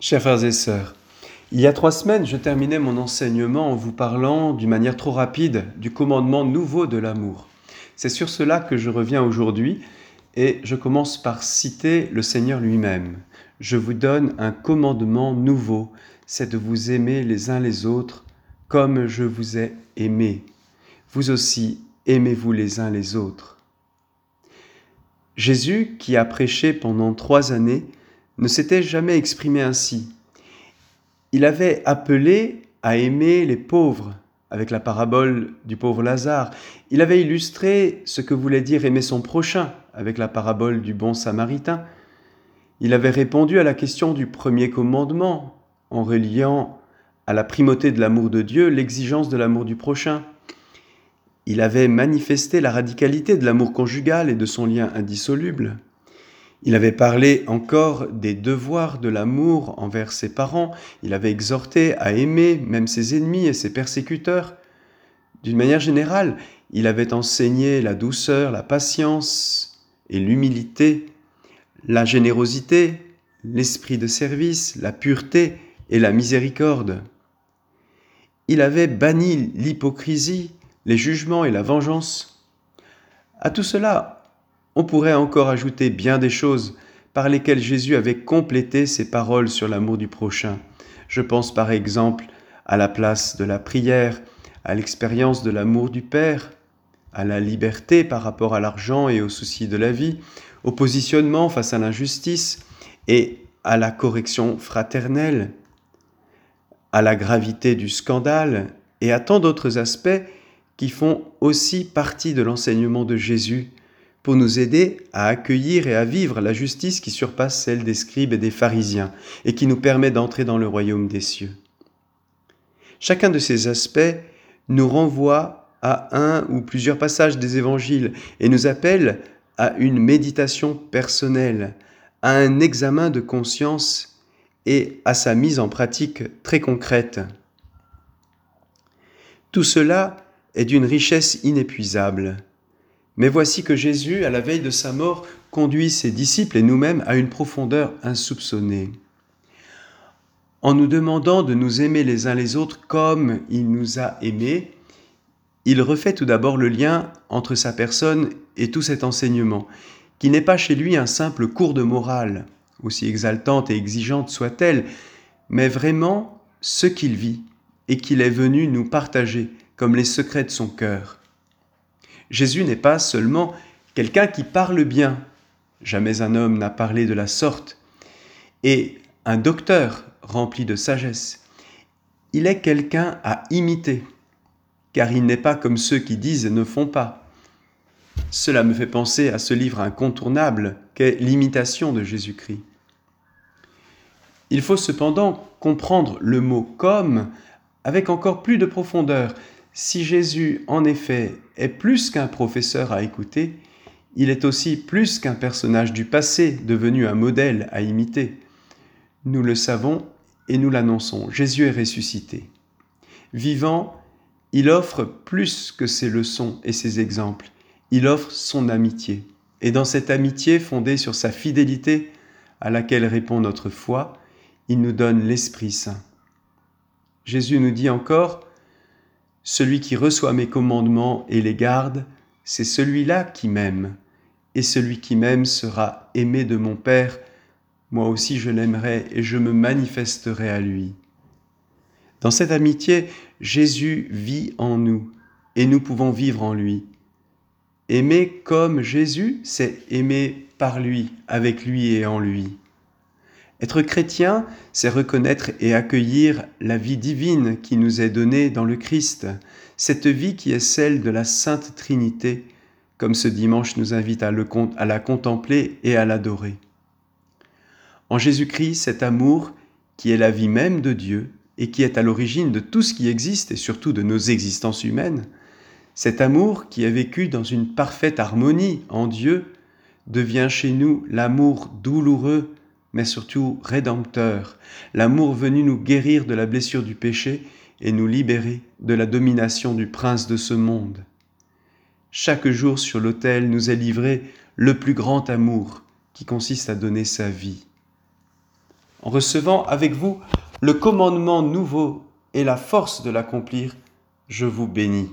Chers frères et sœurs, il y a trois semaines, je terminais mon enseignement en vous parlant d'une manière trop rapide du commandement nouveau de l'amour. C'est sur cela que je reviens aujourd'hui et je commence par citer le Seigneur lui-même. Je vous donne un commandement nouveau, c'est de vous aimer les uns les autres comme je vous ai aimé. Vous aussi, aimez-vous les uns les autres. Jésus, qui a prêché pendant trois années, ne s'était jamais exprimé ainsi. Il avait appelé à aimer les pauvres avec la parabole du pauvre Lazare. Il avait illustré ce que voulait dire aimer son prochain avec la parabole du bon samaritain. Il avait répondu à la question du premier commandement en reliant à la primauté de l'amour de Dieu l'exigence de l'amour du prochain. Il avait manifesté la radicalité de l'amour conjugal et de son lien indissoluble. Il avait parlé encore des devoirs de l'amour envers ses parents, il avait exhorté à aimer même ses ennemis et ses persécuteurs. D'une manière générale, il avait enseigné la douceur, la patience et l'humilité, la générosité, l'esprit de service, la pureté et la miséricorde. Il avait banni l'hypocrisie, les jugements et la vengeance. À tout cela, on pourrait encore ajouter bien des choses par lesquelles Jésus avait complété ses paroles sur l'amour du prochain. Je pense par exemple à la place de la prière, à l'expérience de l'amour du Père, à la liberté par rapport à l'argent et aux soucis de la vie, au positionnement face à l'injustice et à la correction fraternelle, à la gravité du scandale et à tant d'autres aspects qui font aussi partie de l'enseignement de Jésus pour nous aider à accueillir et à vivre la justice qui surpasse celle des scribes et des pharisiens et qui nous permet d'entrer dans le royaume des cieux. Chacun de ces aspects nous renvoie à un ou plusieurs passages des évangiles et nous appelle à une méditation personnelle, à un examen de conscience et à sa mise en pratique très concrète. Tout cela est d'une richesse inépuisable. Mais voici que Jésus, à la veille de sa mort, conduit ses disciples et nous-mêmes à une profondeur insoupçonnée. En nous demandant de nous aimer les uns les autres comme il nous a aimés, il refait tout d'abord le lien entre sa personne et tout cet enseignement, qui n'est pas chez lui un simple cours de morale, aussi exaltante et exigeante soit-elle, mais vraiment ce qu'il vit et qu'il est venu nous partager comme les secrets de son cœur. Jésus n'est pas seulement quelqu'un qui parle bien. Jamais un homme n'a parlé de la sorte. Et un docteur rempli de sagesse. Il est quelqu'un à imiter, car il n'est pas comme ceux qui disent et ne font pas. Cela me fait penser à ce livre incontournable qu'est l'imitation de Jésus-Christ. Il faut cependant comprendre le mot comme avec encore plus de profondeur, si Jésus, en effet, est plus qu'un professeur à écouter, il est aussi plus qu'un personnage du passé devenu un modèle à imiter. Nous le savons et nous l'annonçons, Jésus est ressuscité. Vivant, il offre plus que ses leçons et ses exemples, il offre son amitié. Et dans cette amitié fondée sur sa fidélité, à laquelle répond notre foi, il nous donne l'Esprit Saint. Jésus nous dit encore, celui qui reçoit mes commandements et les garde, c'est celui-là qui m'aime. Et celui qui m'aime sera aimé de mon Père. Moi aussi je l'aimerai et je me manifesterai à lui. Dans cette amitié, Jésus vit en nous et nous pouvons vivre en lui. Aimer comme Jésus, c'est aimer par lui, avec lui et en lui. Être chrétien, c'est reconnaître et accueillir la vie divine qui nous est donnée dans le Christ, cette vie qui est celle de la Sainte Trinité, comme ce dimanche nous invite à, la contempler et à l'adorer. En Jésus-Christ, cet amour qui est la vie même de Dieu et qui est à l'origine de tout ce qui existe et surtout de nos existences humaines, cet amour qui est vécu dans une parfaite harmonie en Dieu devient chez nous l'amour douloureux mais surtout rédempteur, l'amour venu nous guérir de la blessure du péché et nous libérer de la domination du prince de ce monde. Chaque jour sur l'autel nous est livré le plus grand amour qui consiste à donner sa vie. en recevant avec vous le commandement nouveau et la force de l'accomplir, je vous bénis.